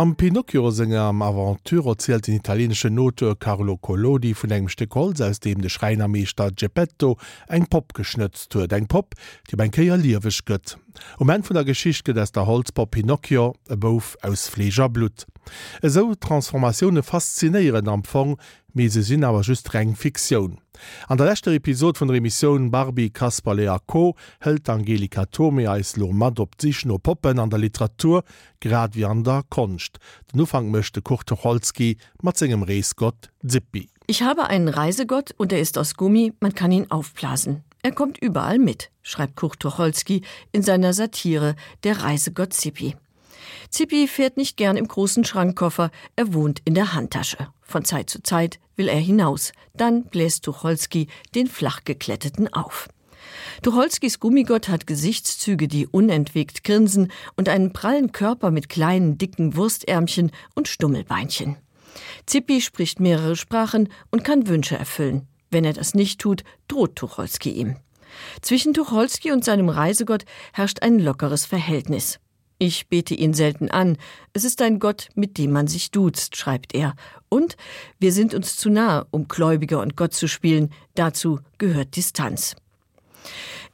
Am Pinocchio-Sänger am Aventure erzählt den italiensche Note Carlo Collodi vun engem Stück aus dem de Schreinermeester Geppetto eng Pop geschnëtzt huet eng Pop, die beim Käier liewech gëtt. Um en vun der Geschichtke dats der Holzpop Pinocchio ebouf aus Flegerblut. eso Transformatioune faszinéieren Amfong me se sinn awer just reg Fiktionun. An der lechte Episode vun Remissionioun Barbie Kasperlea Co hëlt Angelika Tome als lo mat op sich no Poppen an der Literatur grad wie an der Konst. Den Ufang mëchte Kurte Holzki mat zinggem Reesgott Zippi. Ich habe einen Reisegott und er ist aus Gummi, man kann ihn aufblasen. Er kommt überall mit, schreibt Kurt Tucholsky in seiner Satire Der Reisegott Zippi. Zippi fährt nicht gern im großen Schrankkoffer, er wohnt in der Handtasche. Von Zeit zu Zeit will er hinaus, dann bläst Tucholsky den flach gekletteten auf. Tucholskys Gummigott hat Gesichtszüge, die unentwegt grinsen und einen prallen Körper mit kleinen, dicken Wurstärmchen und Stummelbeinchen. Zippi spricht mehrere Sprachen und kann Wünsche erfüllen. Wenn er das nicht tut, droht Tucholsky ihm. Zwischen Tucholsky und seinem Reisegott herrscht ein lockeres Verhältnis. Ich bete ihn selten an. Es ist ein Gott, mit dem man sich duzt, schreibt er. Und wir sind uns zu nahe, um Gläubiger und Gott zu spielen. Dazu gehört Distanz.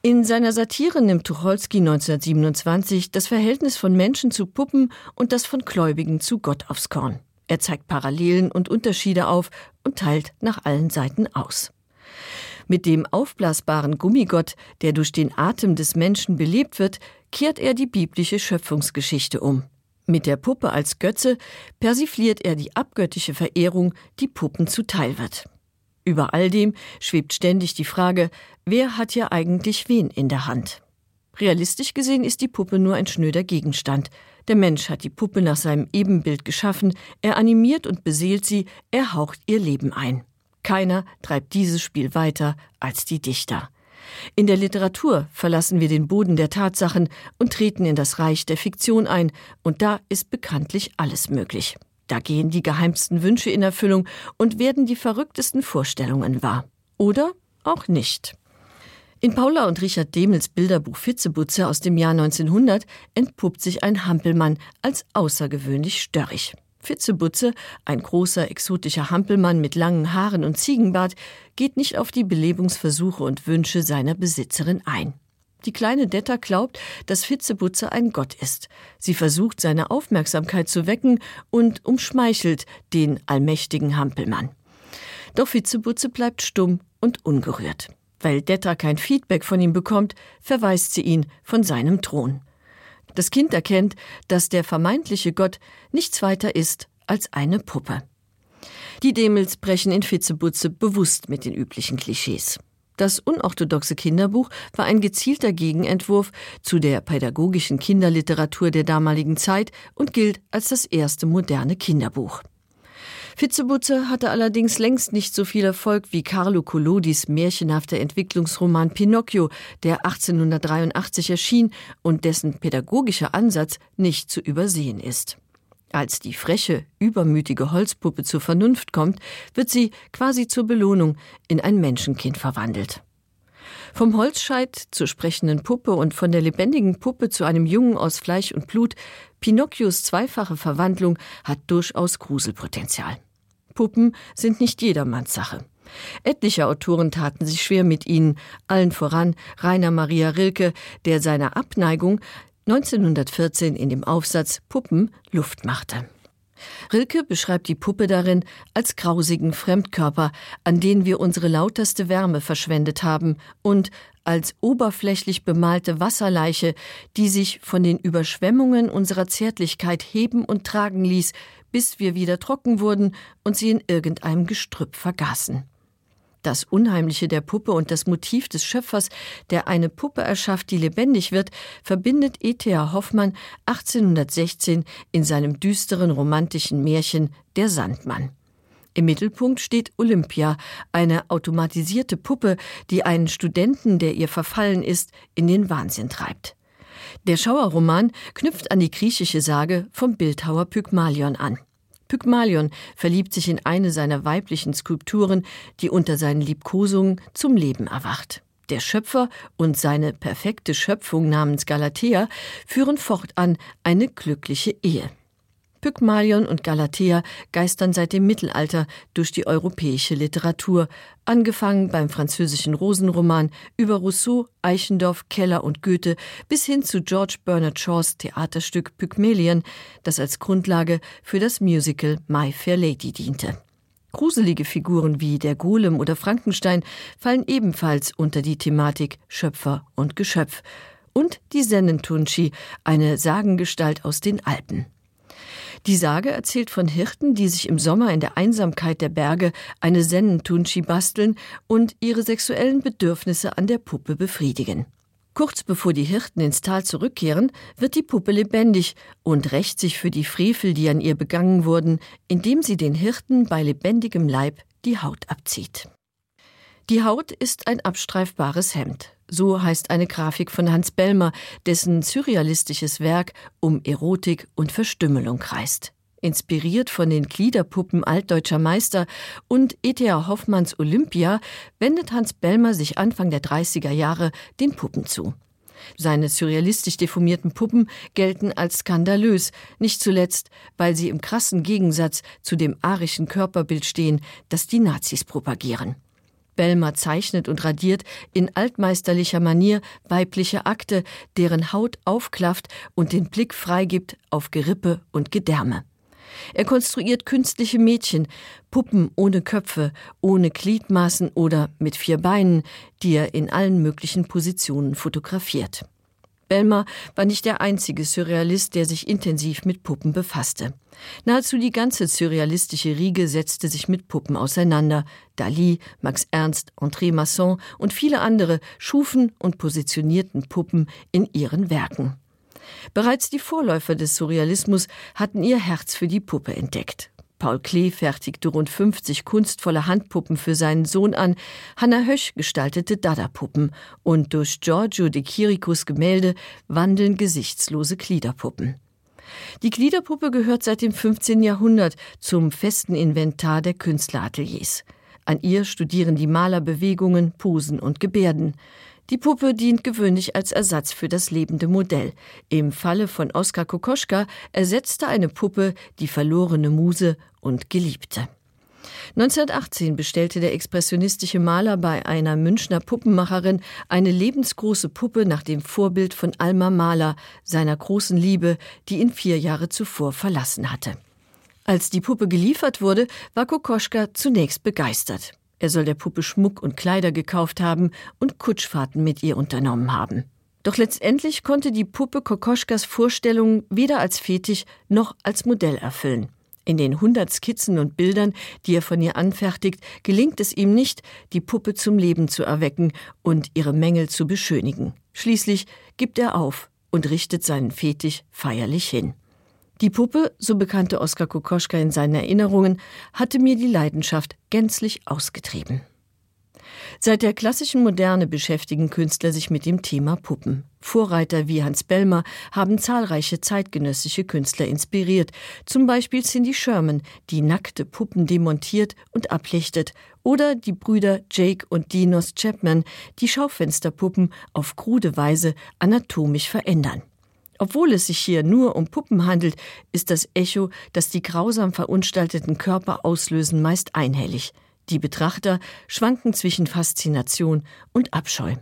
In seiner Satire nimmt Tucholsky 1927 das Verhältnis von Menschen zu Puppen und das von Gläubigen zu Gott aufs Korn. Er zeigt Parallelen und Unterschiede auf und teilt nach allen Seiten aus. Mit dem aufblasbaren Gummigott, der durch den Atem des Menschen belebt wird, kehrt er die biblische Schöpfungsgeschichte um. Mit der Puppe als Götze persifliert er die abgöttische Verehrung, die Puppen zuteil wird. Über all dem schwebt ständig die Frage, wer hat hier eigentlich wen in der Hand? Realistisch gesehen ist die Puppe nur ein schnöder Gegenstand. Der Mensch hat die Puppe nach seinem Ebenbild geschaffen, er animiert und beseelt sie, er haucht ihr Leben ein. Keiner treibt dieses Spiel weiter als die Dichter. In der Literatur verlassen wir den Boden der Tatsachen und treten in das Reich der Fiktion ein, und da ist bekanntlich alles möglich. Da gehen die geheimsten Wünsche in Erfüllung und werden die verrücktesten Vorstellungen wahr. Oder auch nicht. In Paula und Richard Demels Bilderbuch Fitzebutze aus dem Jahr 1900 entpuppt sich ein Hampelmann als außergewöhnlich störrig. Fitzebutze, ein großer exotischer Hampelmann mit langen Haaren und Ziegenbart, geht nicht auf die Belebungsversuche und Wünsche seiner Besitzerin ein. Die kleine Detta glaubt, dass Fitzebutze ein Gott ist. Sie versucht, seine Aufmerksamkeit zu wecken und umschmeichelt den allmächtigen Hampelmann. Doch Fitzebutze bleibt stumm und ungerührt. Weil Detta kein Feedback von ihm bekommt, verweist sie ihn von seinem Thron. Das Kind erkennt, dass der vermeintliche Gott nichts weiter ist als eine Puppe. Die Demels brechen in Fitzebutze bewusst mit den üblichen Klischees. Das unorthodoxe Kinderbuch war ein gezielter Gegenentwurf zu der pädagogischen Kinderliteratur der damaligen Zeit und gilt als das erste moderne Kinderbuch. Fitzebutze hatte allerdings längst nicht so viel Erfolg wie Carlo Collodis märchenhafter Entwicklungsroman Pinocchio, der 1883 erschien und dessen pädagogischer Ansatz nicht zu übersehen ist. Als die freche, übermütige Holzpuppe zur Vernunft kommt, wird sie quasi zur Belohnung in ein Menschenkind verwandelt. Vom Holzscheit zur sprechenden Puppe und von der lebendigen Puppe zu einem Jungen aus Fleisch und Blut, Pinocchios zweifache Verwandlung hat durchaus Gruselpotenzial. Puppen sind nicht jedermanns Sache. Etliche Autoren taten sich schwer mit ihnen, allen voran Rainer Maria Rilke, der seiner Abneigung 1914 in dem Aufsatz Puppen Luft machte. Rilke beschreibt die Puppe darin als grausigen Fremdkörper, an den wir unsere lauterste Wärme verschwendet haben und als oberflächlich bemalte Wasserleiche, die sich von den Überschwemmungen unserer Zärtlichkeit heben und tragen ließ, bis wir wieder trocken wurden und sie in irgendeinem Gestrüpp vergaßen. Das Unheimliche der Puppe und das Motiv des Schöpfers, der eine Puppe erschafft, die lebendig wird, verbindet E.T.A. Hoffmann 1816 in seinem düsteren romantischen Märchen Der Sandmann. Im Mittelpunkt steht Olympia, eine automatisierte Puppe, die einen Studenten, der ihr verfallen ist, in den Wahnsinn treibt. Der Schauerroman knüpft an die griechische Sage vom Bildhauer Pygmalion an. Pygmalion verliebt sich in eine seiner weiblichen Skulpturen, die unter seinen Liebkosungen zum Leben erwacht. Der Schöpfer und seine perfekte Schöpfung namens Galatea führen fortan eine glückliche Ehe. Pygmalion und Galatea geistern seit dem Mittelalter durch die europäische Literatur, angefangen beim französischen Rosenroman über Rousseau, Eichendorff, Keller und Goethe bis hin zu George Bernard Shaws Theaterstück Pygmalion, das als Grundlage für das Musical My Fair Lady diente. Gruselige Figuren wie der Golem oder Frankenstein fallen ebenfalls unter die Thematik Schöpfer und Geschöpf und die Sennentunchi, eine Sagengestalt aus den Alpen. Die Sage erzählt von Hirten, die sich im Sommer in der Einsamkeit der Berge eine Sennentunchi basteln und ihre sexuellen Bedürfnisse an der Puppe befriedigen. Kurz bevor die Hirten ins Tal zurückkehren, wird die Puppe lebendig und rächt sich für die Frevel, die an ihr begangen wurden, indem sie den Hirten bei lebendigem Leib die Haut abzieht. Die Haut ist ein abstreifbares Hemd. So heißt eine Grafik von Hans Bellmer, dessen surrealistisches Werk um Erotik und Verstümmelung kreist. Inspiriert von den Gliederpuppen altdeutscher Meister und E.T.A. Hoffmanns Olympia wendet Hans Bellmer sich Anfang der 30er Jahre den Puppen zu. Seine surrealistisch deformierten Puppen gelten als skandalös, nicht zuletzt, weil sie im krassen Gegensatz zu dem arischen Körperbild stehen, das die Nazis propagieren. Bellmer zeichnet und radiert in altmeisterlicher Manier weibliche Akte, deren Haut aufklafft und den Blick freigibt auf Gerippe und Gedärme. Er konstruiert künstliche Mädchen, Puppen ohne Köpfe, ohne Gliedmaßen oder mit vier Beinen, die er in allen möglichen Positionen fotografiert. Belmer war nicht der einzige Surrealist, der sich intensiv mit Puppen befasste. Nahezu die ganze surrealistische Riege setzte sich mit Puppen auseinander. Dali, Max Ernst, André Masson und viele andere schufen und positionierten Puppen in ihren Werken. Bereits die Vorläufer des Surrealismus hatten ihr Herz für die Puppe entdeckt. Paul Klee fertigte rund 50 kunstvolle Handpuppen für seinen Sohn an, Hanna Hösch gestaltete Dada-Puppen und durch Giorgio de Chiricos Gemälde wandeln gesichtslose Gliederpuppen. Die Gliederpuppe gehört seit dem 15. Jahrhundert zum festen Inventar der Künstlerateliers. An ihr studieren die Maler Bewegungen, Posen und Gebärden. Die Puppe dient gewöhnlich als Ersatz für das lebende Modell. Im Falle von Oskar Kokoschka ersetzte eine Puppe die verlorene Muse und Geliebte. 1918 bestellte der expressionistische Maler bei einer Münchner Puppenmacherin eine lebensgroße Puppe nach dem Vorbild von Alma Mahler, seiner großen Liebe, die ihn vier Jahre zuvor verlassen hatte. Als die Puppe geliefert wurde, war Kokoschka zunächst begeistert. Er soll der Puppe Schmuck und Kleider gekauft haben und Kutschfahrten mit ihr unternommen haben. Doch letztendlich konnte die Puppe Kokoschkas Vorstellung weder als Fetisch noch als Modell erfüllen. In den hundert Skizzen und Bildern, die er von ihr anfertigt, gelingt es ihm nicht, die Puppe zum Leben zu erwecken und ihre Mängel zu beschönigen. Schließlich gibt er auf und richtet seinen Fetisch feierlich hin. Die Puppe, so bekannte Oskar Kokoschka in seinen Erinnerungen, hatte mir die Leidenschaft gänzlich ausgetrieben. Seit der klassischen Moderne beschäftigen Künstler sich mit dem Thema Puppen. Vorreiter wie Hans Bellmer haben zahlreiche zeitgenössische Künstler inspiriert, zum Beispiel Cindy Sherman, die nackte Puppen demontiert und ablichtet, oder die Brüder Jake und Dinos Chapman, die Schaufensterpuppen auf krude Weise anatomisch verändern. Obwohl es sich hier nur um Puppen handelt, ist das Echo, das die grausam verunstalteten Körper auslösen, meist einhellig. Die Betrachter schwanken zwischen Faszination und Abscheu.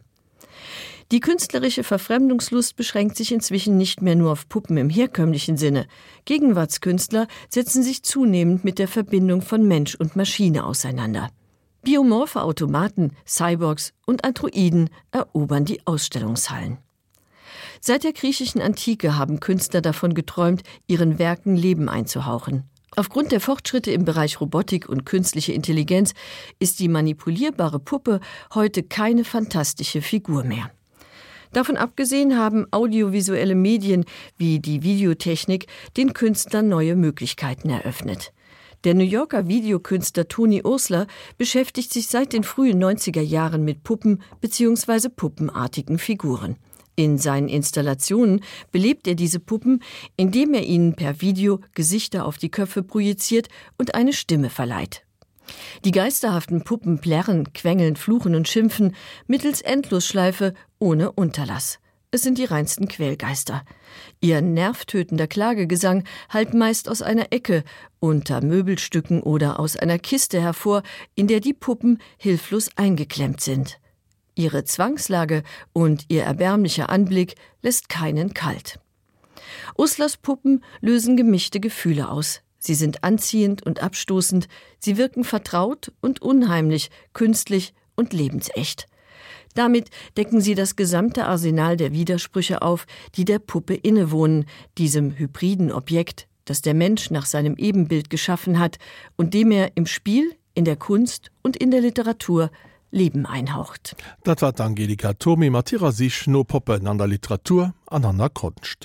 Die künstlerische Verfremdungslust beschränkt sich inzwischen nicht mehr nur auf Puppen im herkömmlichen Sinne. Gegenwartskünstler setzen sich zunehmend mit der Verbindung von Mensch und Maschine auseinander. Biomorphe Automaten, Cyborgs und Androiden erobern die Ausstellungshallen. Seit der griechischen Antike haben Künstler davon geträumt, ihren Werken Leben einzuhauchen. Aufgrund der Fortschritte im Bereich Robotik und künstliche Intelligenz ist die manipulierbare Puppe heute keine fantastische Figur mehr. Davon abgesehen haben audiovisuelle Medien wie die Videotechnik den Künstlern neue Möglichkeiten eröffnet. Der New Yorker Videokünstler Tony Ursler beschäftigt sich seit den frühen 90er Jahren mit Puppen bzw. puppenartigen Figuren. In seinen Installationen belebt er diese Puppen, indem er ihnen per Video Gesichter auf die Köpfe projiziert und eine Stimme verleiht. Die geisterhaften Puppen plärren, quengeln, fluchen und schimpfen mittels Endlosschleife ohne Unterlass. es sind die reinsten Quälgeister. Ihr nervtötender Klagegesang hallt meist aus einer Ecke, unter Möbelstücken oder aus einer Kiste hervor, in der die Puppen hilflos eingeklemmt sind. Ihre Zwangslage und ihr erbärmlicher Anblick lässt keinen kalt. Uslers Puppen lösen gemischte Gefühle aus. Sie sind anziehend und abstoßend, sie wirken vertraut und unheimlich, künstlich und lebensecht. Damit decken sie das gesamte Arsenal der Widersprüche auf, die der Puppe innewohnen, diesem hybriden Objekt, das der Mensch nach seinem Ebenbild geschaffen hat und dem er im Spiel, in der Kunst und in der Literatur Leben einhaucht. Dat war Angelika Tomi Matthias sich no Poppen an der Literatur an an der.